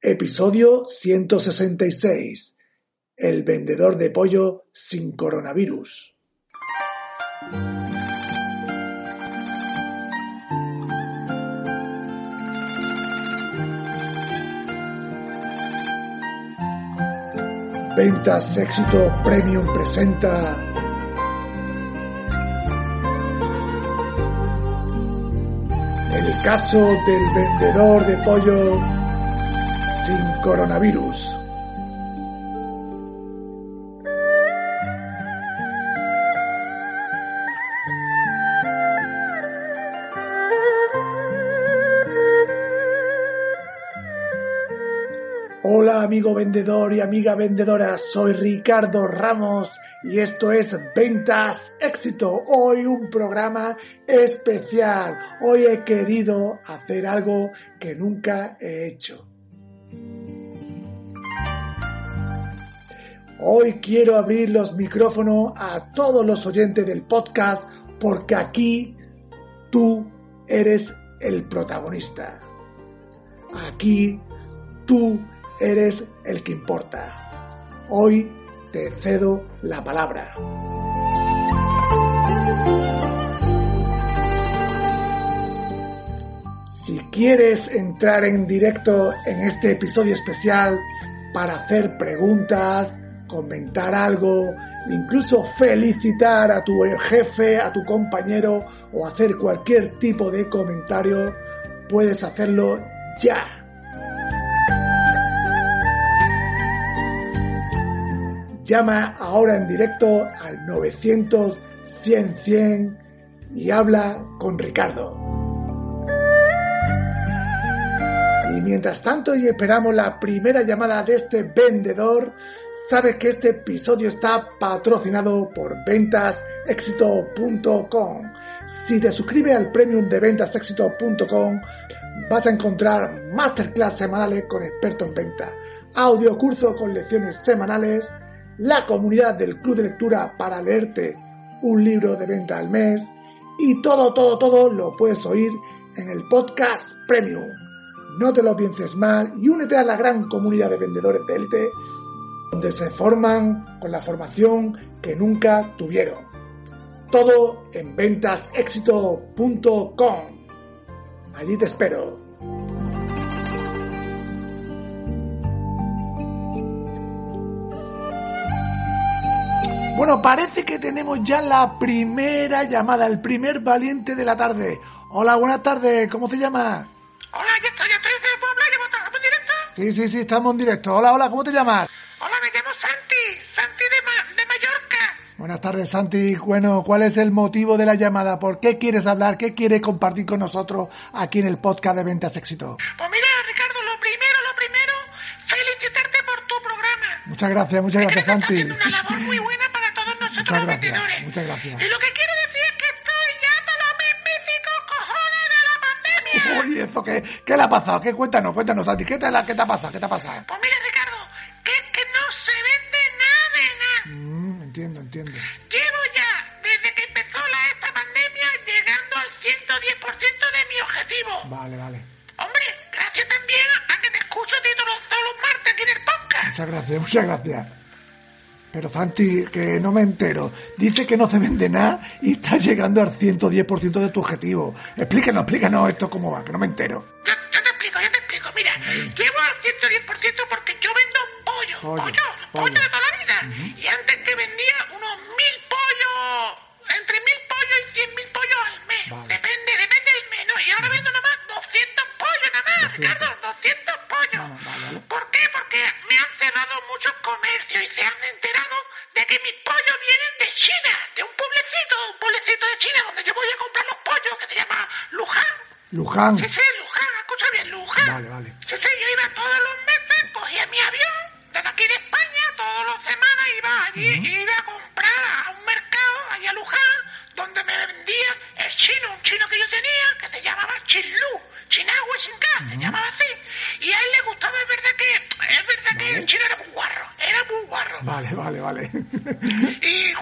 Episodio 166. El vendedor de pollo sin coronavirus. Ventas Éxito Premium presenta el caso del vendedor de pollo sin coronavirus. Hola amigo vendedor y amiga vendedora, soy Ricardo Ramos y esto es Ventas Éxito. Hoy un programa especial. Hoy he querido hacer algo que nunca he hecho. Hoy quiero abrir los micrófonos a todos los oyentes del podcast porque aquí tú eres el protagonista. Aquí tú eres el que importa. Hoy te cedo la palabra. Si quieres entrar en directo en este episodio especial para hacer preguntas, comentar algo, incluso felicitar a tu jefe, a tu compañero o hacer cualquier tipo de comentario, puedes hacerlo ya. Llama ahora en directo al 900 100 100 y habla con Ricardo. Y mientras tanto y esperamos la primera llamada de este vendedor, sabes que este episodio está patrocinado por ventasexito.com. Si te suscribes al premium de ventasexito.com, vas a encontrar masterclass semanales con expertos en venta, audio curso con lecciones semanales, la comunidad del club de lectura para leerte un libro de venta al mes y todo, todo, todo lo puedes oír en el podcast premium. No te lo pienses más y únete a la gran comunidad de vendedores de élite donde se forman con la formación que nunca tuvieron. Todo en ventasexito.com. Allí te espero. Bueno, parece que tenemos ya la primera llamada, el primer valiente de la tarde. Hola, buenas tardes, ¿cómo se llama? Estoy. ¿Estamos en directo? Sí, sí, sí, estamos en directo. Hola, hola, ¿cómo te llamas? Hola, me llamo Santi, Santi de, Ma- de Mallorca. Buenas tardes, Santi. Bueno, ¿cuál es el motivo de la llamada? ¿Por qué quieres hablar? ¿Qué quieres compartir con nosotros aquí en el podcast de Ventas Éxito? Pues mira, Ricardo, lo primero, lo primero, felicitarte por tu programa. Muchas gracias, muchas gracias, Santi. una labor muy buena para todos nosotros Muchas los gracias, vendedores. muchas gracias. Y lo que quiero Uy, ¿eso qué? ¿Qué le ha pasado? ¿Qué? Cuéntanos, cuéntanos, Santi. ¿Qué te, la- qué te ha pasado? ¿Qué te ha pasado? Pues mira, Ricardo, que es que no se vende nada de nada. Mm, entiendo, entiendo. Llevo ya, desde que empezó la, esta pandemia, llegando al 110% de mi objetivo. Vale, vale. Hombre, gracias también a que te escucho a todos los martes aquí en el podcast. Muchas gracias, muchas gracias. Pero Santi, que no me entero. Dice que no se vende nada y está llegando al 110% de tu objetivo. Explícanos, explícanos esto cómo va, que no me entero. Yo, yo te explico, yo te explico. Mira, llevo al 110% porque yo vendo pollo, Pollo, pollo, pollo, pollo. de toda la vida. Y antes que vendía unos mil pollos, entre mil pollos y cien mil pollos al mes. Vale. Depende, depende del mes, ¿no? Y ahora vendo nada más 200 pollos, nada más, 200. Ricardo, 200 pollos. Vale, vale, vale. ¿Por qué? Porque me han cerrado muchos comercios y se han enterado de que mis pollos vienen de China, de un pueblecito, un pueblecito de China donde yo voy a comprar los pollos que se llama Luján. Luján. Sí, sí, Luján, escucha bien, Luján. Vale, vale. Sí, sí, yo iba todos los meses, cogía mi avión, desde aquí de España, todas las semanas iba allí, iba a comprar a un mercado, allá a Luján, donde me vendía el chino, un chino que yo tenía, que se llamaba Chinlu, Chinagua Shinka, se llamaba así. Y a él le gustaba, es verdad que, es verdad que el chino era muy guarro, era muy guarro. Vale, vale, vale. Y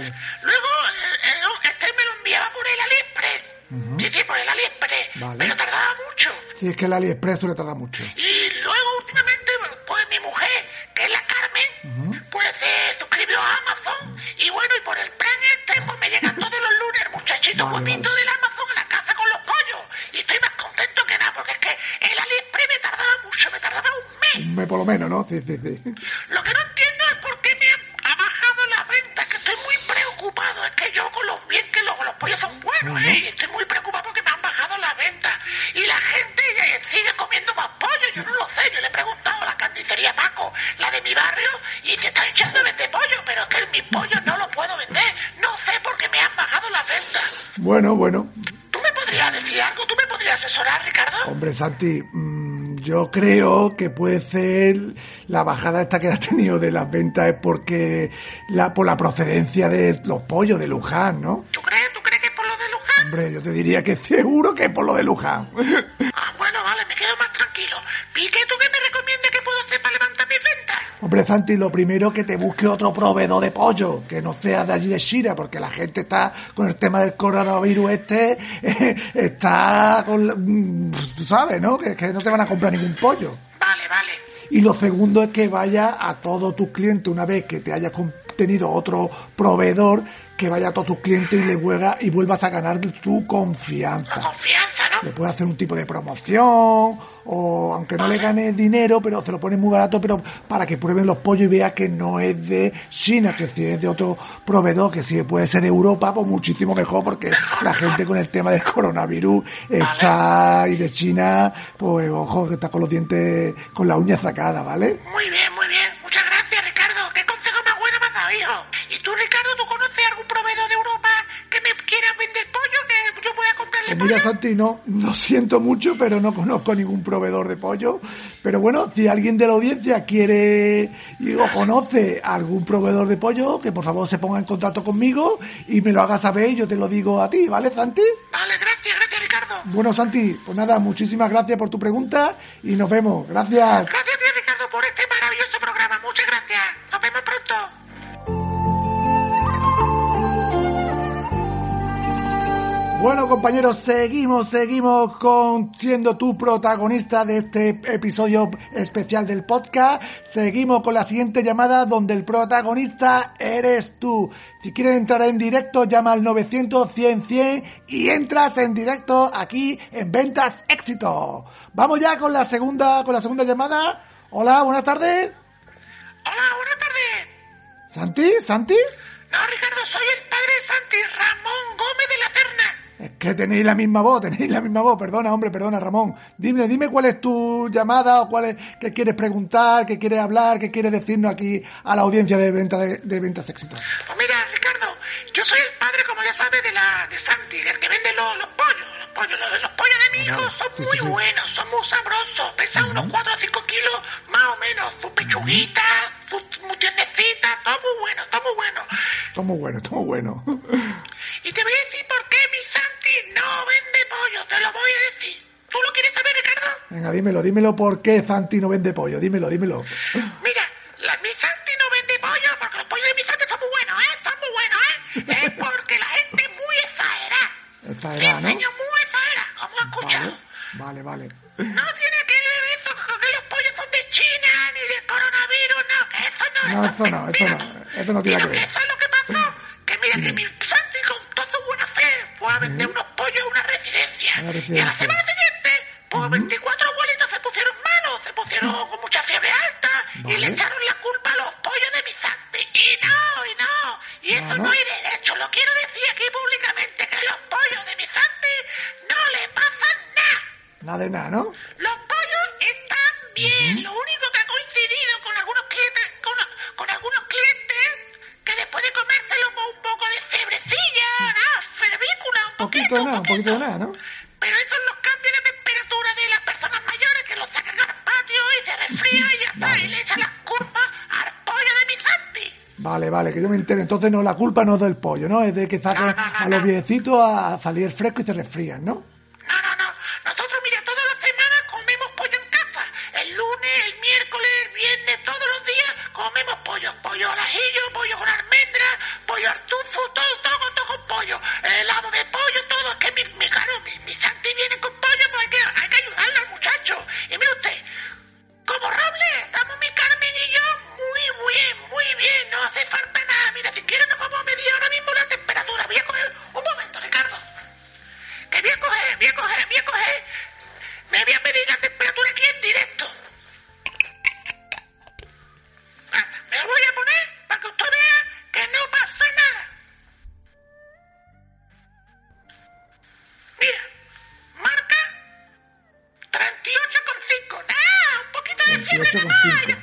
Luego, eh, eh oh, los Castel me lo enviaba por el Aliexpress. Uh. Sí, sí, por el AliExpress. Pero tardaba mucho. Sí, es que el AliExpress suele tardar mucho. Y luego, últimamente, pues mi mujer, que es la Carmen, pues se suscribió a Amazon. Y bueno, y por el plan este, pues me llegan todos los lunes el muchachito vale, pues, del Amazon a la casa con los pollos. Y estoy más contento que nada, porque es que el AliExpress me tardaba mucho, me tardaba un mes. Un mes por lo menos, ¿no? Sí, sí, sí. Bueno, bueno. ¿Tú me podrías decir algo? ¿Tú me podrías asesorar, Ricardo? Hombre, Santi, mm, yo creo que puede ser la bajada esta que has tenido de las ventas es porque la por la procedencia de los pollos de Luján, ¿no? ¿Tú crees? ¿Tú crees que es por lo de Luján? Hombre, yo te diría que seguro que es por lo de Luján. Ah, bueno, vale, me quedo más tranquilo. ¿Y qué tú qué me recomiendas que puedo hacer para levantar mis ventas? Hombre, Santi, lo primero que te busque otro proveedor de pollo, que no sea de allí de China, porque la gente está con el tema del coronavirus este, está con, la- mm, tú sabes, ¿no? Que, que no te van a comprar ningún pollo. Vale, vale. Y lo segundo es que vaya a todos tus clientes, una vez que te hayas tenido otro proveedor, que vaya a todos tus clientes y le vuelva, y vuelvas a ganar tu confianza. Confianza, ¿no? Le puedes hacer un tipo de promoción, o aunque no le ganes dinero, pero se lo pones muy barato, pero para que prueben los pollos y vea que no es de China, que si es de otro proveedor, que si puede ser de Europa, pues muchísimo mejor, porque la gente con el tema del coronavirus está, y de China, pues ojo, que está con los dientes, con la uña sacada, ¿vale? Muy bien, muy bien. Muchas gracias, Ricardo. ¿Qué consejo más bueno me has dado, hijo? ¿Y tú, Ricardo, tú conoces algún proveedor de Europa que me quiera vender pollo, que yo pueda comprarle Pues mira, pollo? Santi, no, lo siento mucho, pero no conozco ningún proveedor de pollo. Pero bueno, si alguien de la audiencia quiere o conoce algún proveedor de pollo, que por favor se ponga en contacto conmigo y me lo haga saber y yo te lo digo a ti, ¿vale, Santi? Vale, gracias, gracias, Ricardo. Bueno, Santi, pues nada, muchísimas gracias por tu pregunta y nos vemos. Gracias. Gracias Bueno, compañeros, seguimos, seguimos con siendo tú protagonista de este episodio especial del podcast. Seguimos con la siguiente llamada donde el protagonista eres tú. Si quieres entrar en directo, llama al 900 100 100 y entras en directo aquí en Ventas Éxito. Vamos ya con la segunda, con la segunda llamada. Hola, buenas tardes. Hola, buenas tardes. ¿Santi? ¿Santi? No, Ricardo, soy el padre Santi Ramón Gómez de la Cerna. Es que tenéis la misma voz, tenéis la misma voz. Perdona, hombre, perdona, Ramón. Dime, dime cuál es tu llamada o cuál es, qué quieres preguntar, qué quieres hablar, qué quieres decirnos aquí a la audiencia de, venta de, de Ventas Éxito. Pues mira, Ricardo, yo soy el padre, como ya sabes, de la de Santi, el que vende los, los pollos. Los pollos, los, los pollos de mi hijo son Sí, muy sí, sí. buenos, son muy sabrosos. Pesan unos 4 o 5 kilos, más o menos. Su pechuguita, su muy tiernecita, todo muy bueno, todo muy bueno. Está muy bueno, está muy bueno. Y te voy a decir por qué Venga, dímelo, dímelo por qué Santi no vende pollo. Dímelo, dímelo. Mira, la, mi Santi no vende pollo porque los pollos de mi Santi son muy buenos, ¿eh? Son muy buenos, ¿eh? Es porque la gente es muy exagerada. Exagerada, Sí, ¿no? señor, muy exagerada, como has escuchado. Vale, vale, vale. No tiene que ver eso con que los pollos son de China ni de coronavirus, no, que eso no, No, eso no, es eso mentira. no, eso no tiene que ver. Eso es lo que pasó. Que mira, que mi Santi con toda su buena fe fue a vender unos pollos a una residencia. Una Y a la residencia. semana ¿no? Los pollos están bien. Lo único que ha coincidido con algunos clientes, con, con algunos clientes, que después de comérselo con un poco de febrecilla, nada, febrícula, un poquito, Poquito de nada, un poquito de nada, ¿no? Pero esos son los cambios de temperatura de las personas mayores que los sacan al patio y se resfría y ya está. Vale. Y le echan las culpas al pollo de mi Santi. Vale, vale, que yo me entere. Entonces no, la culpa no es del pollo, ¿no? Es de que saquen No, no, no, a los no. viejecitos a salir fresco y se resfrían, ¿no? No, no, 8 con 5.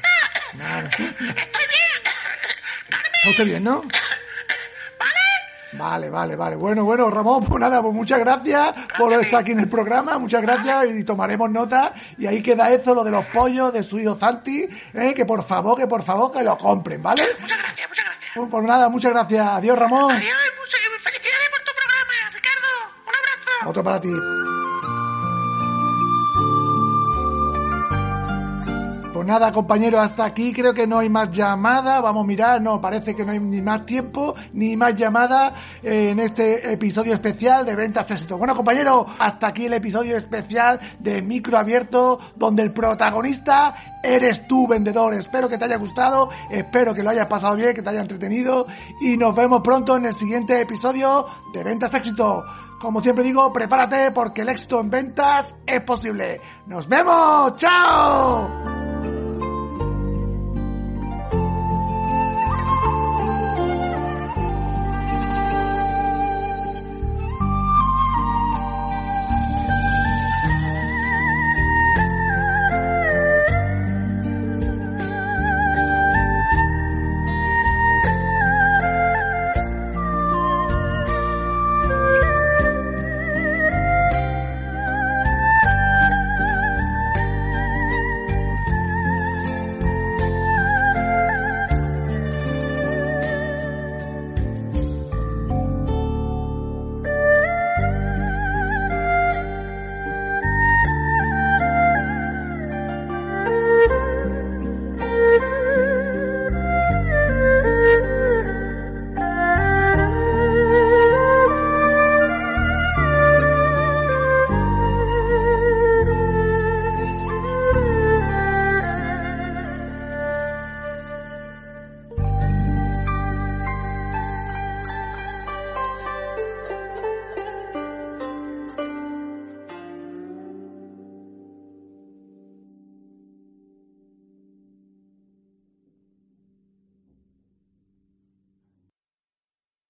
Vale. Estoy bien. ¿Está usted bien, no? ¿vale? Vale, vale. Bueno, bueno, Ramón, pues nada, pues muchas gracias por estar aquí en el programa, muchas gracias y tomaremos nota. Y ahí queda eso, lo de los pollos de su hijo Santi, eh, que por favor, que por favor, que lo compren, ¿vale? Muchas gracias, muchas gracias. Pues, pues nada, muchas gracias. Adiós, Ramón. Adiós felicidades por tu programa, Ricardo. Un abrazo. Otro para ti. Nada, compañeros, hasta aquí creo que no hay más llamada. Vamos a mirar, no, parece que no hay ni más tiempo ni más llamada eh, en este episodio especial de Ventas Éxito. Bueno, compañeros, hasta aquí el episodio especial de Micro Abierto, donde el protagonista eres tú, vendedor. Espero que te haya gustado, espero que lo hayas pasado bien, que te haya entretenido y nos vemos pronto en el siguiente episodio de Ventas Éxito. Como siempre digo, prepárate porque el éxito en ventas es posible. ¡Nos vemos! ¡Chao!